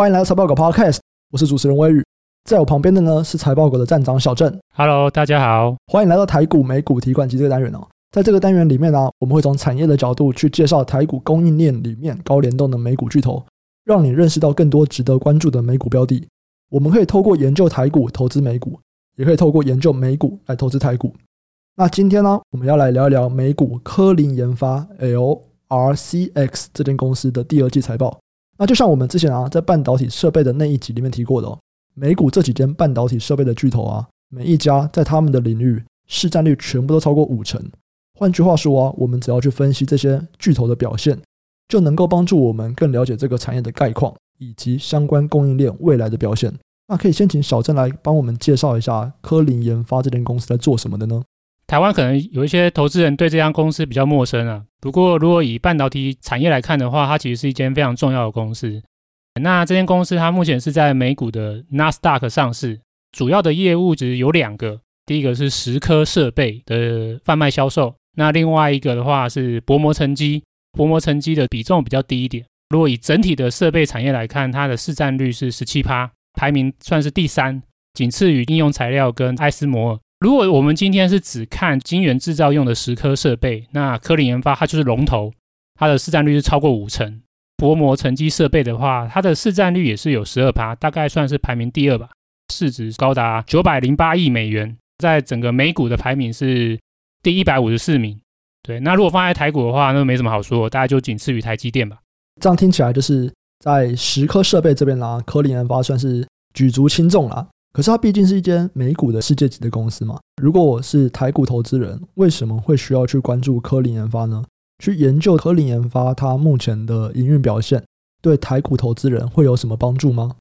欢迎来到财报狗 Podcast，我是主持人威宇，在我旁边的呢是财报狗的站长小郑。Hello，大家好，欢迎来到台股美股提款机这个单元哦。在这个单元里面呢、啊，我们会从产业的角度去介绍台股供应链里面高联动的美股巨头，让你认识到更多值得关注的美股标的。我们可以透过研究台股投资美股，也可以透过研究美股来投资台股。那今天呢，我们要来聊一聊美股科林研发 （LRCX） 这间公司的第二季财报。那就像我们之前啊，在半导体设备的那一集里面提过的哦，美股这几间半导体设备的巨头啊，每一家在他们的领域市占率全部都超过五成。换句话说啊，我们只要去分析这些巨头的表现，就能够帮助我们更了解这个产业的概况以及相关供应链未来的表现。那可以先请小郑来帮我们介绍一下科林研发这间公司在做什么的呢？台湾可能有一些投资人对这家公司比较陌生啊。不过，如果以半导体产业来看的话，它其实是一间非常重要的公司。那这间公司它目前是在美股的纳斯达克上市，主要的业务只有两个，第一个是蚀刻设备的贩卖销售，那另外一个的话是薄膜沉积，薄膜沉积的比重比较低一点。如果以整体的设备产业来看，它的市占率是十七趴，排名算是第三，仅次于应用材料跟艾斯摩尔。如果我们今天是只看晶圆制造用的十颗设备，那科林研发它就是龙头，它的市占率是超过五成。薄膜沉积设备的话，它的市占率也是有十二趴，大概算是排名第二吧，市值高达九百零八亿美元，在整个美股的排名是第一百五十四名。对，那如果放在台股的话，那没什么好说，大概就仅次于台积电吧。这样听起来就是在十颗设备这边啦，科林研发算是举足轻重啦。可是它毕竟是一间美股的世界级的公司嘛。如果我是台股投资人，为什么会需要去关注科林研发呢？去研究科林研发它目前的营运表现，对台股投资人会有什么帮助吗？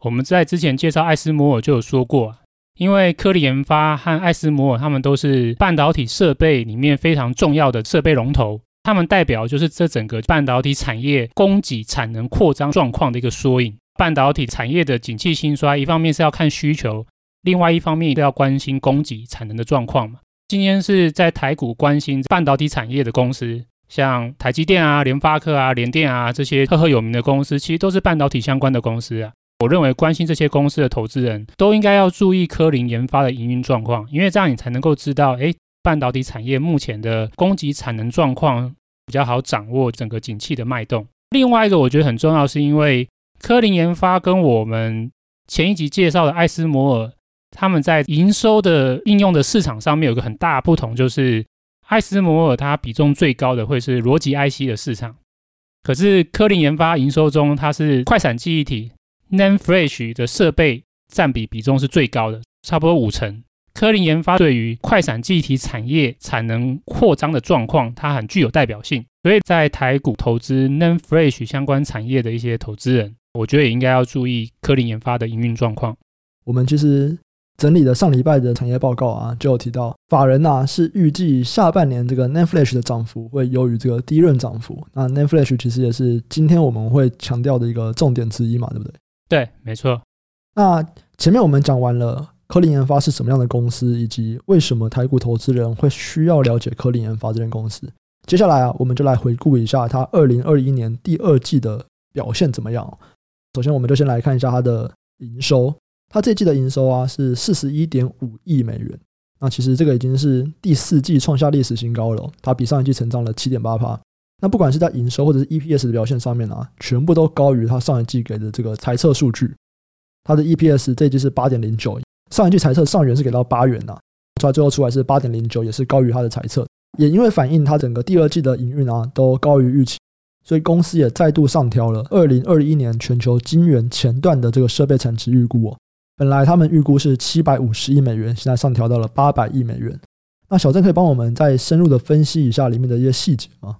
我们在之前介绍艾斯摩尔就有说过，因为科林研发和艾斯摩尔他们都是半导体设备里面非常重要的设备龙头，他们代表就是这整个半导体产业供给产能扩张状况的一个缩影。半导体产业的景气兴衰，一方面是要看需求，另外一方面都要关心供给产能的状况嘛。今天是在台股关心半导体产业的公司，像台积电啊、联发科啊、联电啊这些赫赫有名的公司，其实都是半导体相关的公司啊。我认为关心这些公司的投资人都应该要注意科林研发的营运状况，因为这样你才能够知道，哎，半导体产业目前的供给产能状况比较好掌握整个景气的脉动。另外一个我觉得很重要，是因为。科林研发跟我们前一集介绍的艾斯摩尔，他们在营收的应用的市场上面有个很大不同，就是艾斯摩尔它比重最高的会是逻辑 IC 的市场，可是科林研发营收中它是快闪记忆体 NAND Flash 的设备占比比重是最高的，差不多五成。科林研发对于快闪记忆体产业产能扩张的状况，它很具有代表性，所以在台股投资 NAND Flash 相关产业的一些投资人。我觉得也应该要注意科林研发的营运状况。我们其实整理了上礼拜的产业报告啊，就有提到法人呐、啊、是预计下半年这个 Flash 的涨幅会优于这个 DRAM 涨幅。那 Flash 其实也是今天我们会强调的一个重点之一嘛，对不对？对，没错。那前面我们讲完了科林研发是什么样的公司，以及为什么台股投资人会需要了解科林研发这间公司。接下来啊，我们就来回顾一下它二零二一年第二季的表现怎么样。首先，我们就先来看一下它的营收。它这季的营收啊是四十一点五亿美元。那其实这个已经是第四季创下历史新高了。它比上一季成长了七点八趴。那不管是在营收或者是 EPS 的表现上面啊，全部都高于它上一季给的这个财测数据。它的 EPS 这季是八点零九，上一季财测上元是给到八元呐，出来最后出来是八点零九，也是高于它的财测。也因为反映它整个第二季的营运啊都高于预期。所以公司也再度上调了二零二一年全球晶圆前段的这个设备产值预估哦。本来他们预估是七百五十亿美元，现在上调到了八百亿美元。那小郑可以帮我们再深入的分析一下里面的一些细节吗？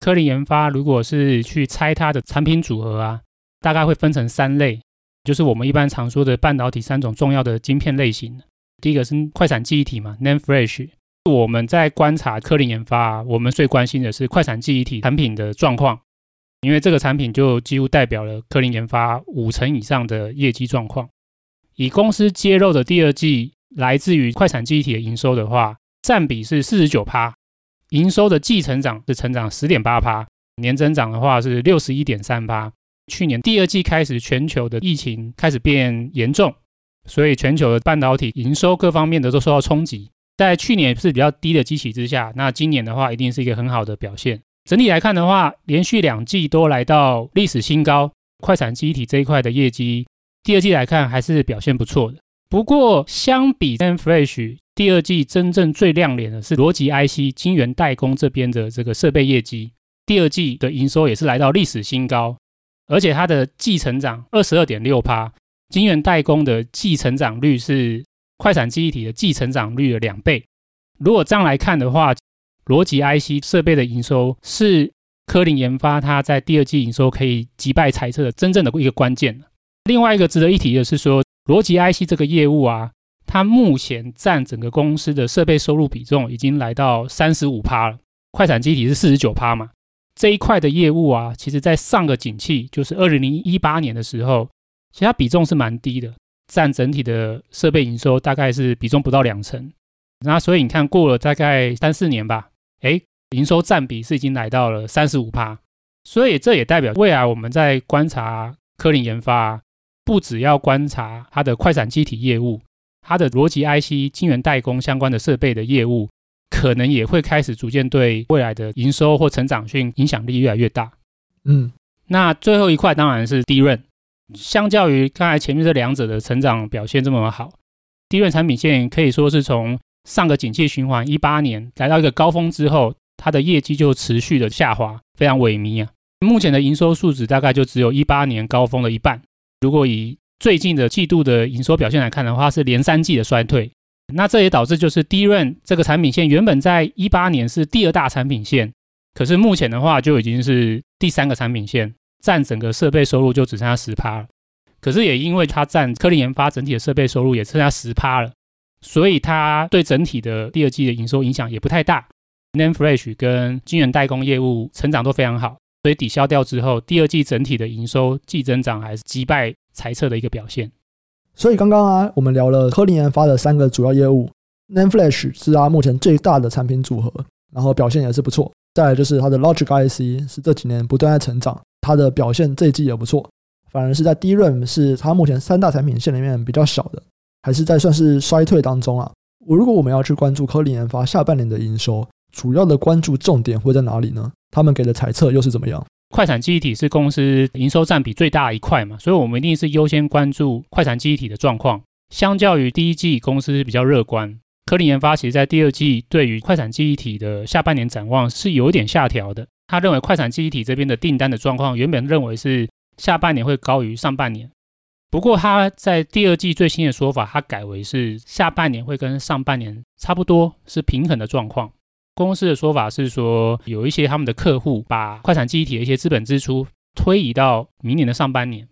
科林研发如果是去猜它的产品组合啊，大概会分成三类，就是我们一般常说的半导体三种重要的晶片类型。第一个是快闪记忆体嘛，NAND Flash。我们在观察科林研发，我们最关心的是快闪记忆体产品的状况，因为这个产品就几乎代表了科林研发五成以上的业绩状况。以公司揭露的第二季来自于快闪记忆体的营收的话，占比是四十九趴，营收的季成长是成长十点八趴，年增长的话是六十一点三趴。去年第二季开始，全球的疫情开始变严重，所以全球的半导体营收各方面的都受到冲击。在去年是比较低的基期之下，那今年的话一定是一个很好的表现。整体来看的话，连续两季都来到历史新高。快闪记忆体这一块的业绩，第二季来看还是表现不错的。不过，相比 NAND Flash，第二季真正最亮眼的是逻辑 IC、晶圆代工这边的这个设备业绩。第二季的营收也是来到历史新高，而且它的季成长二十二点六趴，晶圆代工的季成长率是快闪记忆体的季成长率的两倍。如果这样来看的话，逻辑 IC 设备的营收是科林研发它在第二季营收可以击败财测的真正的一个关键。另外一个值得一提的是说，逻辑 IC 这个业务啊，它目前占整个公司的设备收入比重已经来到三十五趴了，快闪记忆体是四十九趴嘛。这一块的业务啊，其实在上个景气，就是二零一八年的时候，其实它比重是蛮低的，占整体的设备营收大概是比重不到两成。那所以你看过了大概三四年吧，诶，营收占比是已经来到了三十五趴。所以这也代表未来我们在观察科林研发，不只要观察它的快闪机体业务，它的逻辑 IC、晶圆代工相关的设备的业务。可能也会开始逐渐对未来的营收或成长性影响力越来越大。嗯，那最后一块当然是 DRAM，相较于刚才前面这两者的成长表现这么好低润产品线可以说是从上个景气循环一八年来到一个高峰之后，它的业绩就持续的下滑，非常萎靡啊。目前的营收数值大概就只有一八年高峰的一半。如果以最近的季度的营收表现来看的话，是连三季的衰退。那这也导致，就是低润这个产品线原本在一八年是第二大产品线，可是目前的话就已经是第三个产品线，占整个设备收入就只剩下十趴了。可是也因为它占科林研发整体的设备收入也剩下十趴了，所以它对整体的第二季的营收影响也不太大。NAND Flash 跟晶圆代工业务成长都非常好，所以抵消掉之后，第二季整体的营收季增长还是击败财测的一个表现。所以刚刚啊，我们聊了科林研发的三个主要业务，NAND Flash 是它目前最大的产品组合，然后表现也是不错。再来就是它的 Logic IC 是这几年不断在成长，它的表现这一季也不错。反而是在 DRAM 是它目前三大产品线里面比较小的，还是在算是衰退当中啊。我如果我们要去关注科林研发下半年的营收，主要的关注重点会在哪里呢？他们给的猜测又是怎么样？快闪记忆体是公司营收占比最大的一块嘛，所以我们一定是优先关注快闪记忆体的状况。相较于第一季，公司比较乐观。科林研发其实在第二季对于快闪记忆体的下半年展望是有点下调的。他认为快闪记忆体这边的订单的状况原本认为是下半年会高于上半年，不过他在第二季最新的说法，他改为是下半年会跟上半年差不多是平衡的状况。公司的说法是说，有一些他们的客户把快闪记忆体的一些资本支出推移到明年的上半年，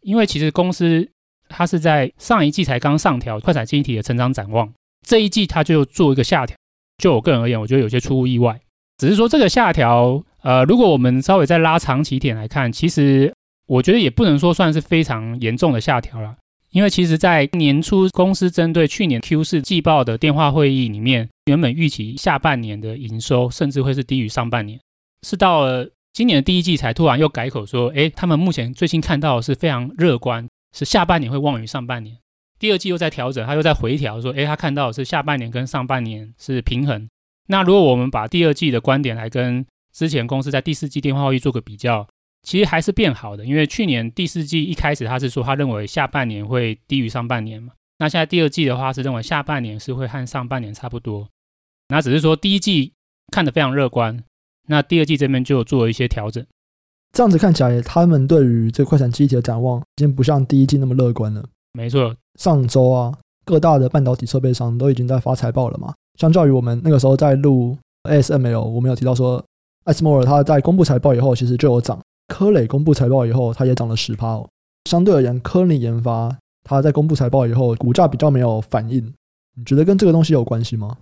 因为其实公司它是在上一季才刚上调快闪记忆体的成长展望，这一季它就做一个下调。就我个人而言，我觉得有些出乎意外。只是说这个下调，呃，如果我们稍微再拉长期点来看，其实我觉得也不能说算是非常严重的下调了。因为其实，在年初公司针对去年 Q 四季报的电话会议里面，原本预期下半年的营收甚至会是低于上半年，是到了今年的第一季才突然又改口说，诶，他们目前最新看到的是非常乐观，是下半年会旺于上半年。第二季又在调整，他又在回调说，诶，他看到是下半年跟上半年是平衡。那如果我们把第二季的观点来跟之前公司在第四季电话会议做个比较。其实还是变好的，因为去年第四季一开始他是说他认为下半年会低于上半年嘛，那现在第二季的话是认为下半年是会和上半年差不多，那只是说第一季看得非常乐观，那第二季这边就做了一些调整。这样子看起来，他们对于这快闪记忆体的展望已经不像第一季那么乐观了。没错，上周啊，各大的半导体设备商都已经在发财报了嘛，相较于我们那个时候在录 ASML，我们有提到说艾斯摩尔他在公布财报以后，其实就有涨。科磊公布财报以后，它也涨了十趴哦。相对而言，科林研发它在公布财报以后，股价比较没有反应。你觉得跟这个东西有关系吗？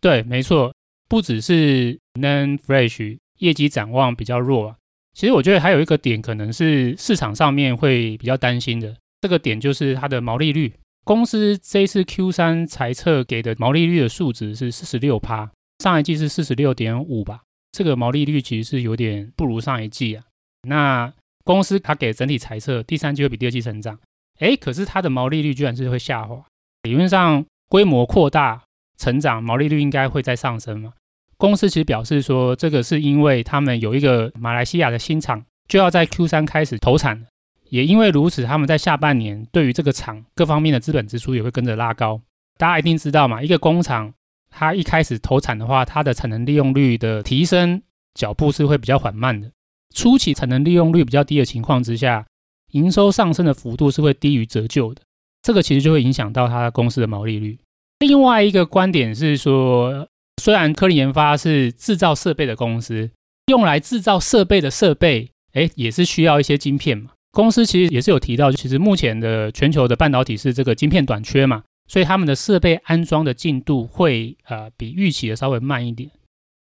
对，没错，不只是 Nanofresh 业绩展望比较弱啊。其实我觉得还有一个点，可能是市场上面会比较担心的。这个点就是它的毛利率。公司这次 Q 三财测给的毛利率的数值是四十六趴，上一季是四十六点五吧。这个毛利率其实是有点不如上一季啊。那公司它给整体财测，第三季会比第二季成长。诶，可是它的毛利率居然是会下滑。理论上，规模扩大、成长，毛利率应该会再上升嘛？公司其实表示说，这个是因为他们有一个马来西亚的新厂就要在 Q 三开始投产，也因为如此，他们在下半年对于这个厂各方面的资本支出也会跟着拉高。大家一定知道嘛，一个工厂它一开始投产的话，它的产能利用率的提升脚步是会比较缓慢的。初期产能利用率比较低的情况之下，营收上升的幅度是会低于折旧的，这个其实就会影响到它公司的毛利率。另外一个观点是说，虽然科林研发是制造设备的公司，用来制造设备的设备，哎，也是需要一些晶片嘛。公司其实也是有提到，其实目前的全球的半导体是这个晶片短缺嘛，所以他们的设备安装的进度会呃比预期的稍微慢一点，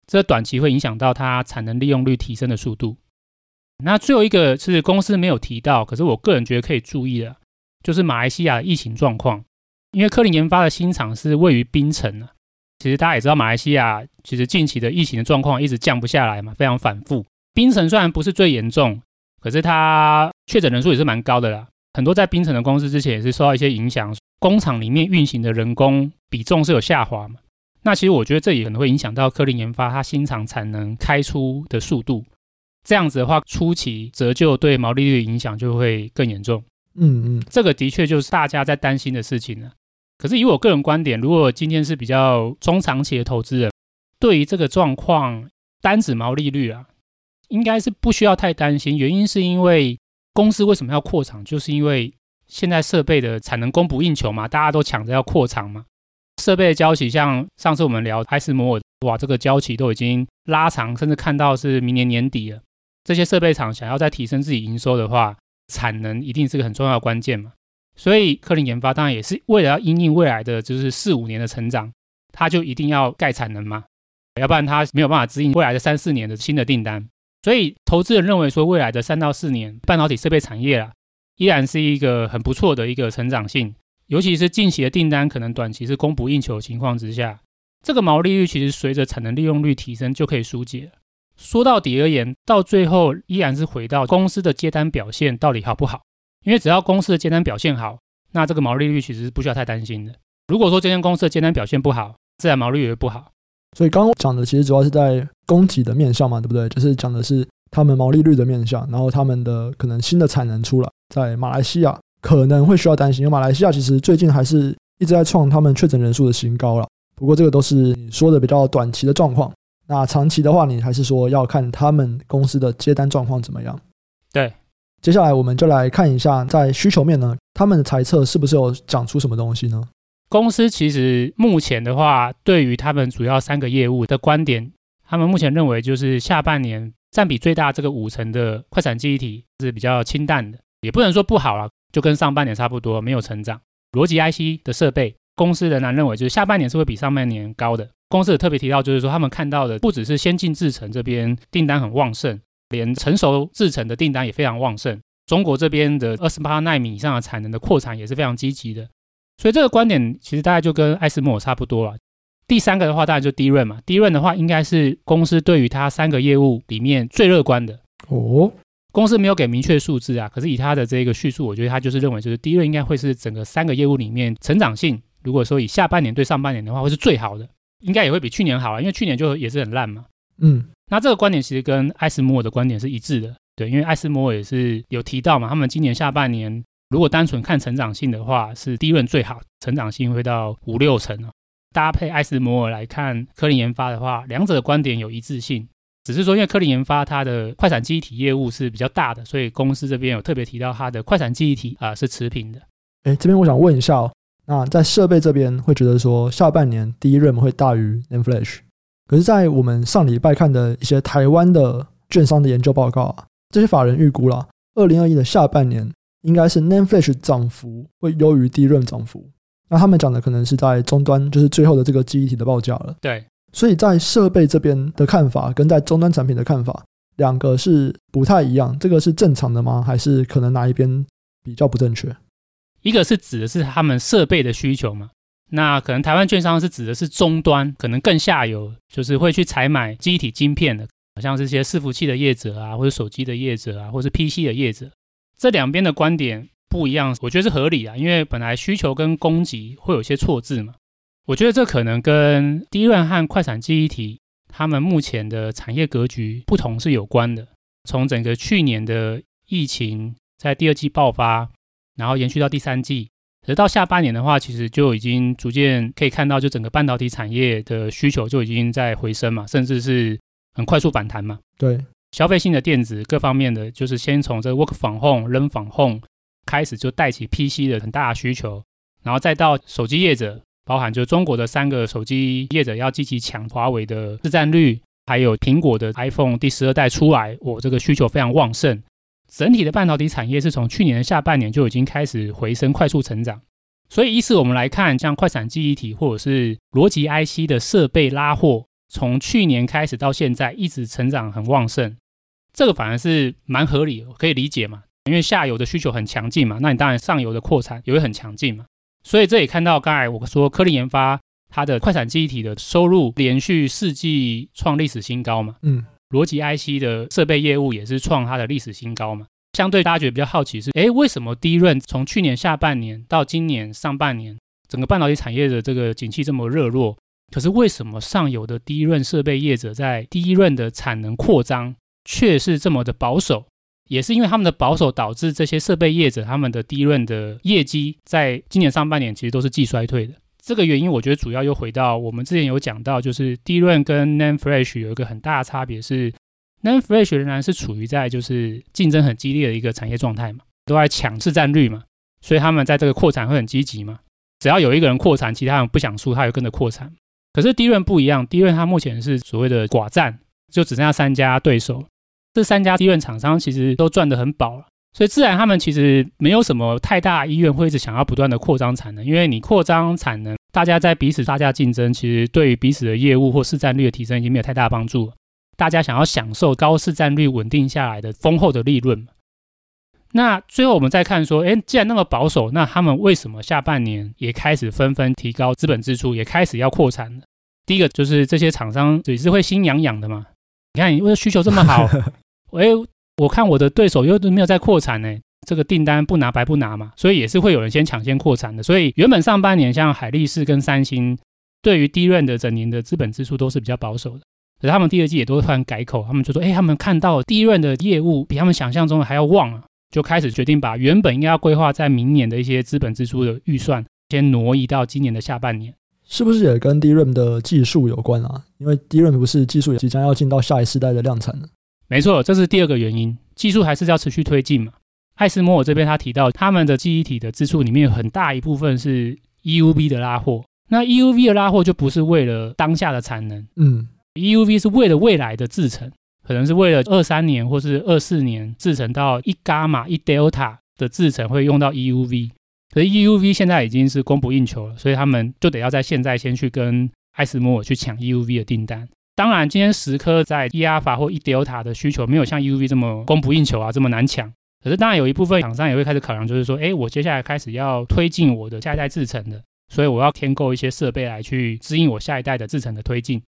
这短期会影响到它产能利用率提升的速度。那最后一个是公司没有提到，可是我个人觉得可以注意的，就是马来西亚的疫情状况。因为科林研发的新厂是位于槟城啊，其实大家也知道，马来西亚其实近期的疫情的状况一直降不下来嘛，非常反复。槟城虽然不是最严重，可是它确诊人数也是蛮高的啦。很多在冰城的公司之前也是受到一些影响，工厂里面运行的人工比重是有下滑嘛。那其实我觉得这也可能会影响到科林研发它新厂产能开出的速度。这样子的话，初期折旧对毛利率的影响就会更严重。嗯嗯，这个的确就是大家在担心的事情了。可是以我个人观点，如果今天是比较中长期的投资人，对于这个状况，单指毛利率啊，应该是不需要太担心。原因是因为公司为什么要扩厂，就是因为现在设备的产能供不应求嘛，大家都抢着要扩厂嘛。设备的交期，像上次我们聊艾斯摩尔，哇，这个交期都已经拉长，甚至看到是明年年底了。这些设备厂想要再提升自己营收的话，产能一定是个很重要的关键嘛。所以科林研发当然也是为了要因应未来的就是四五年的成长，它就一定要盖产能嘛，要不然它没有办法指引未来的三四年的新的订单。所以投资人认为说，未来的三到四年半导体设备产业啊，依然是一个很不错的一个成长性，尤其是近期的订单可能短期是供不应求的情况之下，这个毛利率其实随着产能利用率提升就可以疏解。说到底而言，到最后依然是回到公司的接单表现到底好不好？因为只要公司的接单表现好，那这个毛利率其实是不需要太担心的。如果说这间公司的接单表现不好，自然毛利率也会不好。所以刚刚讲的其实主要是在供给的面向嘛，对不对？就是讲的是他们毛利率的面向，然后他们的可能新的产能出来，在马来西亚可能会需要担心，因为马来西亚其实最近还是一直在创他们确诊人数的新高了。不过这个都是你说的比较短期的状况。那长期的话，你还是说要看他们公司的接单状况怎么样？对，接下来我们就来看一下，在需求面呢，他们的猜测是不是有讲出什么东西呢？公司其实目前的话，对于他们主要三个业务的观点，他们目前认为就是下半年占比最大这个五成的快闪记忆体是比较清淡的，也不能说不好了，就跟上半年差不多，没有成长。逻辑 IC 的设备，公司仍然认为就是下半年是会比上半年高的。公司也特别提到，就是说他们看到的不只是先进制程这边订单很旺盛，连成熟制程的订单也非常旺盛。中国这边的二十八纳米以上的产能的扩产也是非常积极的。所以这个观点其实大概就跟艾斯摩尔差不多了。第三个的话，当然就 DRAM 嘛，DRAM 的话应该是公司对于它三个业务里面最乐观的。哦，公司没有给明确数字啊，可是以他的这个叙述，我觉得他就是认为就是 DRAM 应该会是整个三个业务里面成长性，如果说以下半年对上半年的话，会是最好的。应该也会比去年好啊，因为去年就也是很烂嘛。嗯，那这个观点其实跟艾斯摩尔的观点是一致的，对，因为艾斯摩尔也是有提到嘛，他们今年下半年如果单纯看成长性的话，是第一轮最好，成长性会到五六成哦。搭配艾斯摩尔来看科林研发的话，两者的观点有一致性，只是说因为科林研发它的快闪记忆体业务是比较大的，所以公司这边有特别提到它的快闪记忆体啊、是持平的。哎，这边我想问一下哦。那在设备这边会觉得说，下半年第一 m 会大于 N Flash，可是，在我们上礼拜看的一些台湾的券商的研究报告啊，这些法人预估了，二零二一的下半年应该是 NAND Flash 涨幅会优于 DRAM 涨幅。那他们讲的可能是在终端，就是最后的这个记忆体的报价了。对，所以在设备这边的看法跟在终端产品的看法，两个是不太一样。这个是正常的吗？还是可能哪一边比较不正确？一个是指的是他们设备的需求嘛，那可能台湾券商是指的是终端，可能更下游，就是会去采买记忆体晶片的，像这些伺服器的业者啊，或者手机的业者啊，或者是 PC 的业者，这两边的观点不一样，我觉得是合理啊，因为本来需求跟供给会有些错字嘛。我觉得这可能跟 DRAM 和快闪记忆体他们目前的产业格局不同是有关的。从整个去年的疫情在第二季爆发，然后延续到第三季。而到下半年的话，其实就已经逐渐可以看到，就整个半导体产业的需求就已经在回升嘛，甚至是很快速反弹嘛。对，消费性的电子各方面的，就是先从这 work from home、扔 from home 开始，就带起 PC 的很大的需求，然后再到手机业者，包含就中国的三个手机业者要积极抢华为的市占率，还有苹果的 iPhone 第十二代出来，我这个需求非常旺盛。整体的半导体产业是从去年的下半年就已经开始回升、快速成长，所以依次我们来看，像快闪记忆体或者是逻辑 IC 的设备拉货，从去年开始到现在一直成长很旺盛，这个反而是蛮合理的，可以理解嘛，因为下游的需求很强劲嘛，那你当然上游的扩产也会很强劲嘛，所以这也看到刚才我说科林研发它的快闪记忆体的收入连续四季创历史新高嘛，嗯。逻辑 IC 的设备业务也是创它的历史新高嘛？相对大家觉得比较好奇是，诶，为什么 DRAM 从去年下半年到今年上半年，整个半导体产业的这个景气这么热络，可是为什么上游的 DRAM 设备业者在 DRAM 的产能扩张却是这么的保守？也是因为他们的保守导致这些设备业者他们的 DRAM 的业绩在今年上半年其实都是季衰退的。这个原因，我觉得主要又回到我们之前有讲到，就是 DRAM 跟 NAND Flash 有一个很大的差别是，NAND Flash 仍然是处于在就是竞争很激烈的一个产业状态嘛，都在抢市占率嘛，所以他们在这个扩产会很积极嘛。只要有一个人扩产，其他人不想输，他就跟着扩产。可是 DRAM 不一样，DRAM 它目前是所谓的寡占，就只剩下三家对手，这三家 DRAM 厂商其实都赚得很饱了。所以自然他们其实没有什么太大意愿会一直想要不断的扩张产能，因为你扩张产能，大家在彼此大家竞争，其实对于彼此的业务或市占率的提升已经没有太大帮助。大家想要享受高市占率稳定下来的丰厚的利润嘛。那最后我们再看说，诶，既然那么保守，那他们为什么下半年也开始纷纷提高资本支出，也开始要扩产了？第一个就是这些厂商也是会心痒痒的嘛。你看，因为需求这么好，诶。我看我的对手又都没有在扩产呢，这个订单不拿白不拿嘛，所以也是会有人先抢先扩产的。所以原本上半年像海力士跟三星，对于 DRAM 的整年的资本支出都是比较保守的，可是他们第二季也都会突然改口，他们就说，哎，他们看到 DRAM 的业务比他们想象中的还要旺啊，就开始决定把原本应该要规划在明年的一些资本支出的预算，先挪移到今年的下半年。是不是也跟 DRAM 的技术有关啊？因为 DRAM 不是技术也即将要进到下一世代的量产了。没错，这是第二个原因，技术还是要持续推进嘛。艾斯摩尔这边他提到，他们的记忆体的支出里面有很大一部分是 EUV 的拉货。那 EUV 的拉货就不是为了当下的产能，嗯，EUV 是为了未来的制程，可能是为了二三年或是二四年制程到一伽马一 Delta 的制程会用到 EUV。可是 EUV 现在已经是供不应求了，所以他们就得要在现在先去跟艾斯摩尔去抢 EUV 的订单。当然，今天十颗在 e 阿法或 e delta 的需求没有像 EUV 这么供不应求啊，这么难抢。可是当然有一部分厂商也会开始考量，就是说，哎，我接下来开始要推进我的下一代制程的，所以我要添购一些设备来去指引我下一代的制程的推进。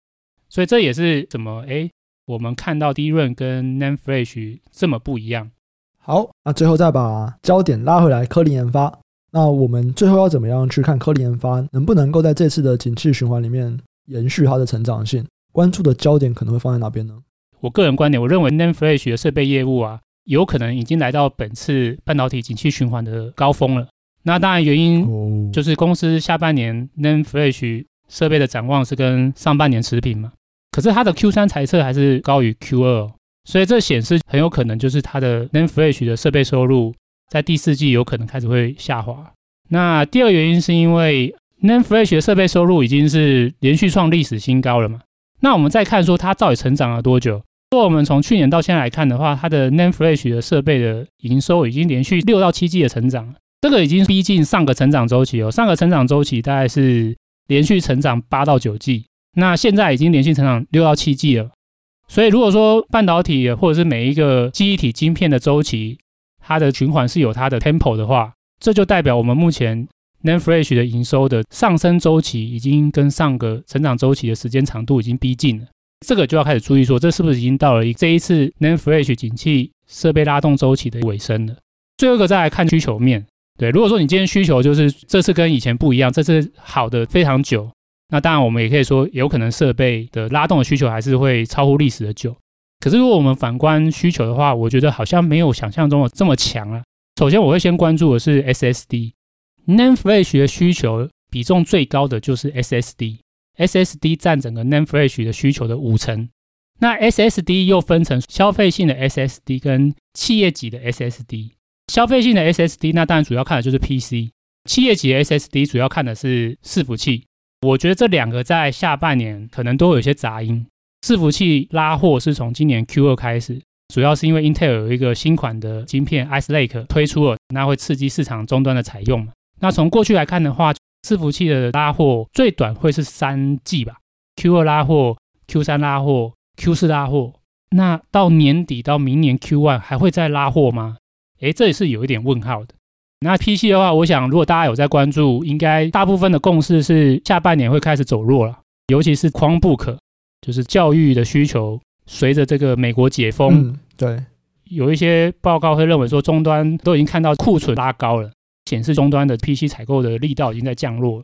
所以这也是怎么，哎，我们看到 DRAM 跟 NAND Flash 这么不一样。好，那最后再把焦点拉回来，科林研发。那我们最后要怎么样去看科林研发能不能够在这次的景气循环里面延续它的成长性？关注的焦点可能会放在哪边呢？我个人观点，我认为 NAND Flash 的设备业务啊，有可能已经来到本次半导体景气循环的高峰了。那当然原因就是公司下半年 NAND Flash 设备的展望是跟上半年持平嘛，可是它的 Q 三财测还是高于 Q 二，所以这显示很有可能就是它的 NAND Flash 的设备收入在第四季有可能开始会下滑。那第二原因是因为 NAND Flash 的设备收入已经是连续创历史新高了嘛。那我们再看说它到底成长了多久？如果我们从去年到现在来看的话，它的 NAND Flash 的设备的营收已经连续六到七季的成长，这个已经逼近上个成长周期哦。上个成长周期大概是连续成长八到九季，那现在已经连续成长六到七季了。所以如果说半导体或者是每一个记忆体晶片的周期，它的循环是有它的 tempo 的话，这就代表我们目前。Nan Flash 的营收的上升周期已经跟上个成长周期的时间长度已经逼近了，这个就要开始注意说，这是不是已经到了这一次 NAND Flash 景气设备拉动周期的尾声了？最后一个再来看需求面，对，如果说你今天需求就是这次跟以前不一样，这次好的非常久，那当然我们也可以说，有可能设备的拉动的需求还是会超乎历史的久。可是如果我们反观需求的话，我觉得好像没有想象中的这么强啊。首先我会先关注的是 SSD，NAND Flash 的需求比重最高的就是 SSD，SSD 占整个 NAND Flash 的需求的五成。那 SSD 又分成消费性的 SSD 跟企业级的 SSD。消费性的 SSD，那当然主要看的就是 PC；企业级的 SSD 主要看的是伺服器。我觉得这两个在下半年可能都有些杂音。伺服器拉货是从今年 Q2 开始，主要是因为 Intel 有一个新款的晶片 Ice Lake 推出了，那会刺激市场终端的采用嘛。那从过去来看的话，伺服器的拉货最短会是三季吧，Q2 拉货，Q3 拉货，Q4 拉货。那到年底到明年 Q1 还会再拉货吗？诶，这也是有一点问号的。那 PC 的话，我想如果大家有在关注，应该大部分的共识是下半年会开始走弱了，尤其是 Chromebook。就是教育的需求，随着这个美国解封，嗯，对，有一些报告会认为说，终端都已经看到库存拉高了，显示终端的 PC 采购的力道已经在降落。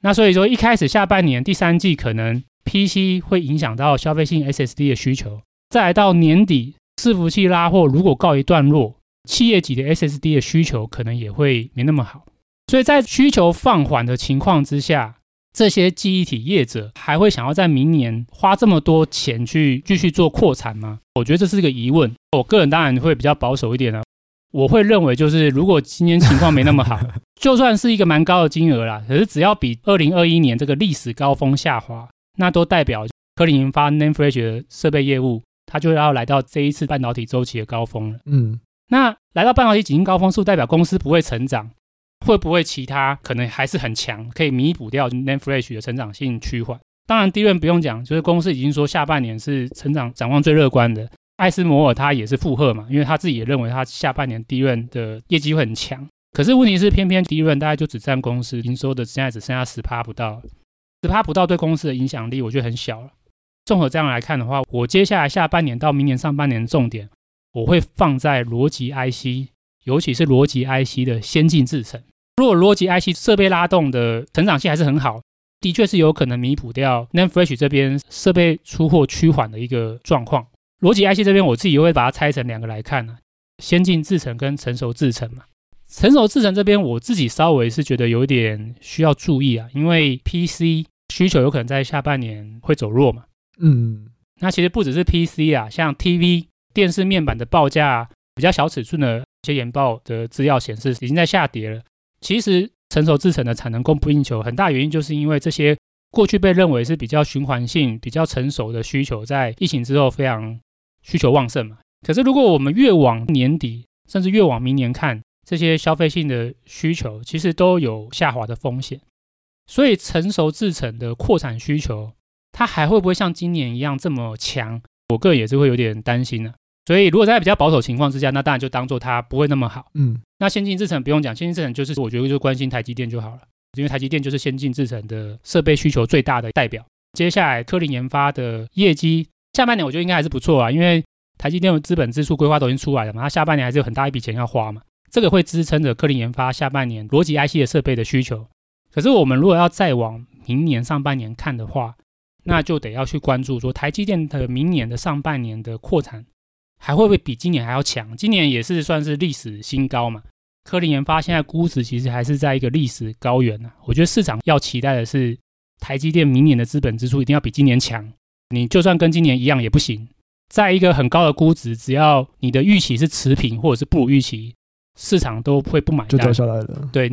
那所以说，一开始下半年第三季可能 PC 会影响到消费性 SSD 的需求，再来到年底伺服器拉货如果告一段落，企业级的 SSD 的需求可能也会没那么好。所以在需求放缓的情况之下。这些记忆体业者还会想要在明年花这么多钱去继续做扩产吗？我觉得这是个疑问。我个人当然会比较保守一点了，我会认为就是如果今年情况没那么好，就算是一个蛮高的金额啦，可是只要比二零二一年这个历史高峰下滑，那都代表科林研发 NAND Flash 的设备业务，它就要来到这一次半导体周期的高峰了。嗯，那来到半导体景气高峰，是代表公司不会成长？会不会其他可能还是很强，可以弥补掉 NAND Flash 的成长性趋缓？当然，DRAM 不用讲，就是公司已经说下半年是成长展望最乐观的。艾斯摩尔他也是附和嘛，因为他自己也认为他下半年 DRAM 的业绩会很强。可是问题是，偏偏 DRAM 大概就只占公司营收的现在只剩下十趴不到，十趴不到对公司的影响力，我觉得很小了。综合这样来看的话，我接下来下半年到明年上半年的重点，我会放在逻辑 IC，尤其是逻辑 IC 的先进制程。如果逻辑 IC 设备拉动的成长性还是很好，的确是有可能弥补掉 NAND Flash 这边设备出货趋缓的一个状况。逻辑 IC 这边我自己又会把它拆成两个来看呢，先进制程跟成熟制程嘛。成熟制程这边我自己稍微是觉得有点需要注意啊，因为 PC 需求有可能在下半年会走弱嘛。嗯，那其实不只是 PC 啊，像 TV 电视面板的报价比较小尺寸的一些研报的资料显示已经在下跌了。其实成熟制程的产能供不应求，很大原因就是因为这些过去被认为是比较循环性、比较成熟的需求，在疫情之后非常需求旺盛嘛。可是如果我们越往年底，甚至越往明年看，这些消费性的需求其实都有下滑的风险。所以成熟制程的扩产需求，它还会不会像今年一样这么强？我个人也是会有点担心的。所以，如果在比较保守情况之下，那当然就当做它不会那么好。嗯，那先进制程不用讲，先进制程就是我觉得就关心台积电就好了，因为台积电就是先进制程的设备需求最大的代表。接下来，科林研发的业绩下半年我觉得应该还是不错啊，因为台积电的资本支出规划都已经出来了嘛，它下半年还是有很大一笔钱要花嘛，这个会支撑着科林研发下半年逻辑 IC 的设备的需求。可是我们如果要再往明年上半年看的话，那就得要去关注说台积电的明年的上半年的扩产。还会不会比今年还要强？今年也是算是历史新高嘛。科林研发现在估值其实还是在一个历史高原呢、啊。我觉得市场要期待的是台积电明年的资本支出一定要比今年强。你就算跟今年一样也不行，在一个很高的估值，只要你的预期是持平或者是不如预期，市场都会不买单。就掉下来了。对，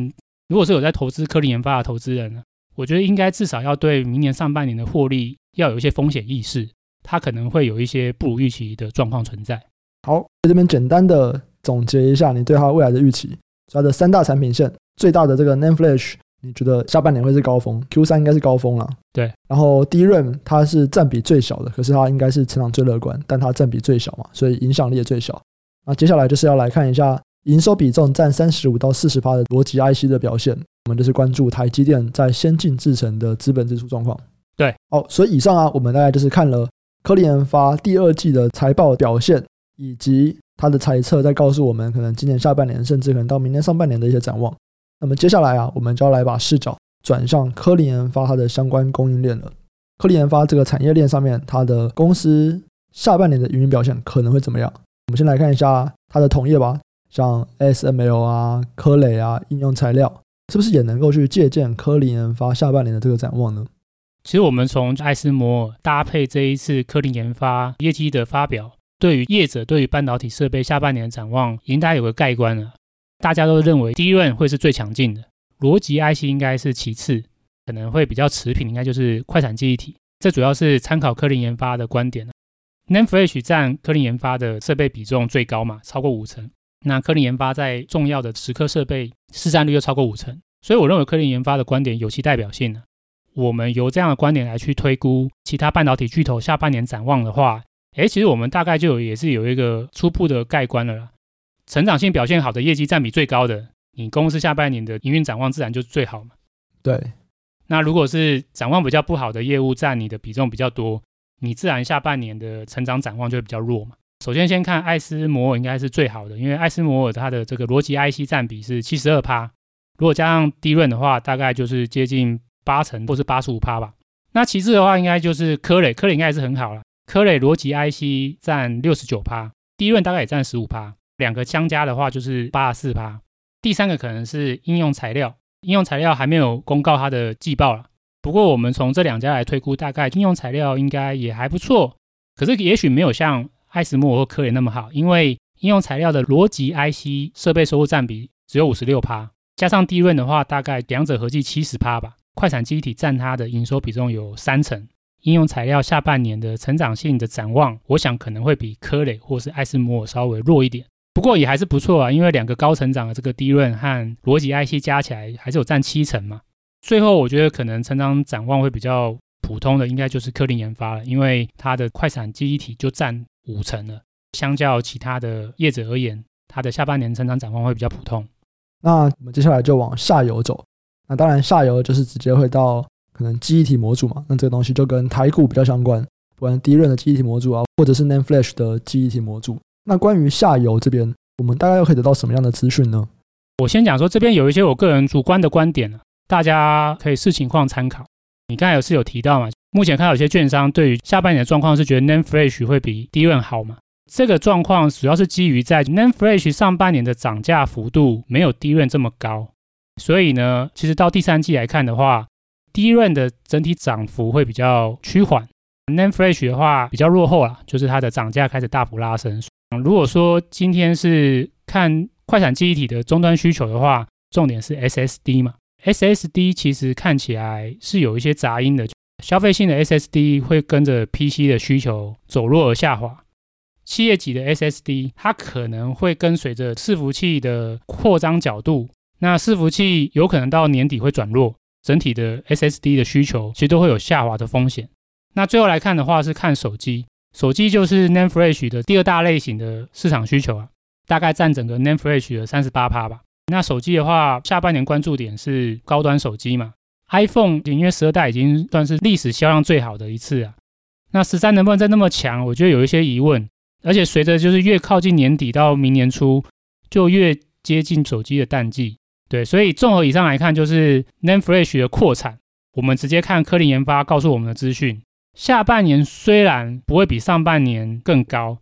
如果是有在投资科林研发的投资人呢，我觉得应该至少要对明年上半年的获利要有一些风险意识。它可能会有一些不如预期的状况存在。好，在这边简单的总结一下，你对它未来的预期，它的三大产品线，最大的这个 NAND Flash，你觉得下半年会是高峰？Q 三应该是高峰了。对。然后 DRAM 它是占比最小的，可是它应该是成长最乐观，但它占比最小嘛，所以影响力也最小。那接下来就是要来看一下营收比重占三十五到四十趴的逻辑 IC 的表现，我们就是关注台积电在先进制程的资本支出状况。对。好，所以以上啊，我们大概就是看了。科林研发第二季的财报表现，以及他的猜测，在告诉我们可能今年下半年，甚至可能到明年上半年的一些展望。那么接下来啊，我们就要来把视角转向科林研发它的相关供应链了。科林研发这个产业链上面，它的公司下半年的运营表现可能会怎么样？我们先来看一下它的同业吧，像 SML 啊、科磊啊、应用材料，是不是也能够去借鉴科林研发下半年的这个展望呢？其实我们从艾斯摩尔搭配这一次科林研发业绩的发表，对于业者对于半导体设备下半年的展望，应该有个概观了。大家都认为 DRAM 会是最强劲的，逻辑 IC 应该是其次，可能会比较持平，应该就是快闪记忆体。这主要是参考科林研发的观点。n a n f l a s h 占科林研发的设备比重最高嘛，超过五成。那科林研发在重要的蚀刻设备市占率又超过五成，所以我认为科林研发的观点有其代表性。我们由这样的观点来去推估其他半导体巨头下半年展望的话，诶，其实我们大概就有也是有一个初步的概观了啦。成长性表现好的业绩占比最高的，你公司下半年的营运展望自然就最好嘛。对。那如果是展望比较不好的业务占你的比重比较多，你自然下半年的成长展望就会比较弱嘛。首先先看艾斯摩尔应该是最好的，因为艾斯摩尔它的这个逻辑 IC 占比是七十二趴，如果加上 DRAM 的话，大概就是接近八成或是八十五趴吧。那其次的话，应该就是科磊，科磊应该是很好了。科磊逻辑 IC 占六十九趴，DRAM 大概也占十五趴，两个相加的话就是八十四趴。第三个可能是应用材料。应用材料还没有公告它的季报了，不过我们从这两家来推估，大概应用材料应该也还不错，可是也许没有像艾斯摩尔或科磊那么好，因为应用材料的逻辑 IC 设备收入占比只有五十六趴，加上低润的话，大概两者合计七十趴吧。快闪记忆体占它的营收比重有三成，应用材料下半年的成长性的展望，我想可能会比科磊或是艾斯摩尔稍微弱一点。不过也还是不错啊，因为两个高成长的这个低润和逻辑 IC 加起来还是有占七成嘛。最后我觉得可能成长展望会比较普通的，应该就是科林研发了，因为它的快闪记忆体就占五成了，相较其他的业者而言，它的下半年成长展望会比较普通。那我们接下来就往下游走，那当然下游就是直接会到可能记忆体模组嘛，那这个东西就跟台股比较相关，不管 d r a 的记忆体模组啊，或者是 NAND Flash 的记忆体模组。那关于下游这边，我们大概又可以得到什么样的资讯呢？我先讲说，这边有一些我个人主观的观点，大家可以视情况参考。你刚才有是有提到嘛？目前看到有些券商对于下半年的状况是觉得 NAND Flash 会比 DRAM 好嘛？这个状况主要是基于在 NAND Flash 上半年的涨价幅度没有 DRAM 这么高，所以呢，其实到第三季来看的话，DRAM 的整体涨幅会比较趋缓，NAND Flash 的话比较落后了，就是它的涨价开始大幅拉升。如果说今天是看快闪记忆体的终端需求的话，重点是 SSD 嘛？SSD 其实看起来是有一些杂音的，消费性的 SSD 会跟着 PC 的需求走弱而下滑。企业级的 SSD 它可能会跟随着伺服器的扩张角度，那伺服器有可能到年底会转弱，整体的 SSD 的需求其实都会有下滑的风险。那最后来看的话是看手机。手机就是 NAND Flash 的第二大类型的市场需求啊，大概占整个 NAND Flash 的三十八趴吧。那手机的话，下半年关注点是高端手机嘛，iPhone 因为十二代已经算是历史销量最好的一次啊。那十三能不能再那么强？我觉得有一些疑问。而且随着就是越靠近年底到明年初，就越接近手机的淡季。对，所以综合以上来看，就是 NAND Flash 的扩产，我们直接看科林研发告诉我们的资讯。下半年虽然不会比上半年更高，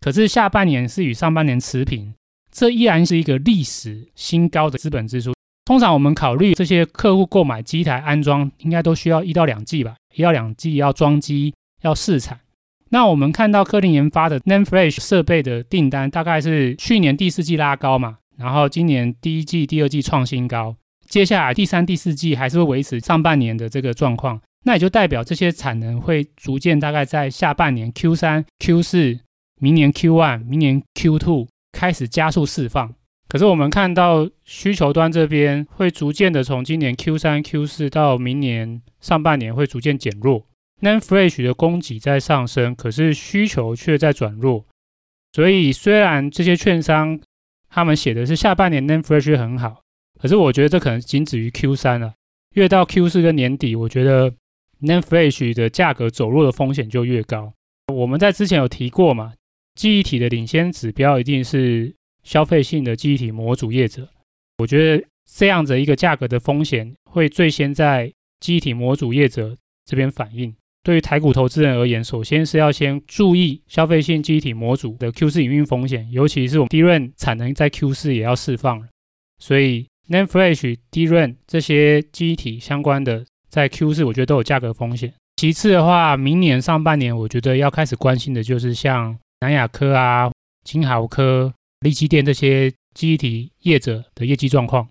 可是下半年是与上半年持平，这依然是一个历史新高的资本支出。通常我们考虑这些客户购买机台安装，应该都需要一到两季吧，一到两季要装机要试产。那我们看到科林研发的 NAND Flash 设备的订单，大概是去年第四季拉高嘛，然后今年第一季、第二季创新高，接下来第三、第四季还是会维持上半年的这个状况。那也就代表这些产能会逐渐大概在下半年 Q 三、Q 四，明年 Q one、明年 Q two 开始加速释放。可是我们看到需求端这边会逐渐的从今年 Q 三、Q 四到明年上半年会逐渐减弱。Nanfresh 的供给在上升，可是需求却在转弱。所以虽然这些券商他们写的是下半年 NAND Flash 很好，可是我觉得这可能仅止于 Q 三了。越到 Q 四跟年底，我觉得。NAND Flash 的价格走弱的风险就越高，我们在之前有提过嘛，记忆体的领先指标一定是消费性的记忆体模组业者。我觉得这样子一个价格的风险会最先在记忆体模组业者这边反映。对于台股投资人而言，首先是要先注意消费性机体模组的 Q4 营运风险，尤其是我们 DRAM 产能在 Q4 也要释放，所以 NAND Flash、DRAM 这些机体相关的在 Q4 我觉得都有价格风险。其次的话，明年上半年我觉得要开始关心的就是像南亚科啊、金豪科、力积电这些。机体业者的业绩状况。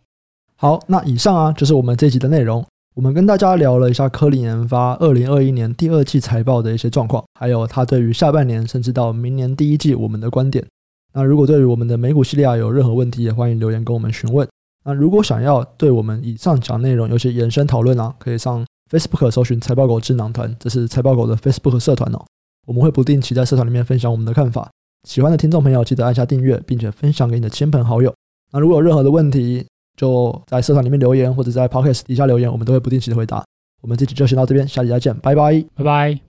好，那以上啊就是我们这集的内容。我们跟大家聊了一下科林研发二零二一年第二季财报的一些状况，还有他对于下半年甚至到明年第一季我们的观点。那如果对于我们的美股系列啊有任何问题，也欢迎留言跟我们询问。那如果想要对我们以上讲内容有些延伸讨论啊，可以上 Facebook 搜寻财报狗智囊团，这是财报狗的 Facebook 社团哦。我们会不定期在社团里面分享我们的看法。喜欢的听众朋友，记得按下订阅，并且分享给你的亲朋好友。那如果有任何的问题，就在社团里面留言，或者在 Podcast 底下留言，我们都会不定期的回答。我们这期就先到这边，下期再见，拜拜，拜拜。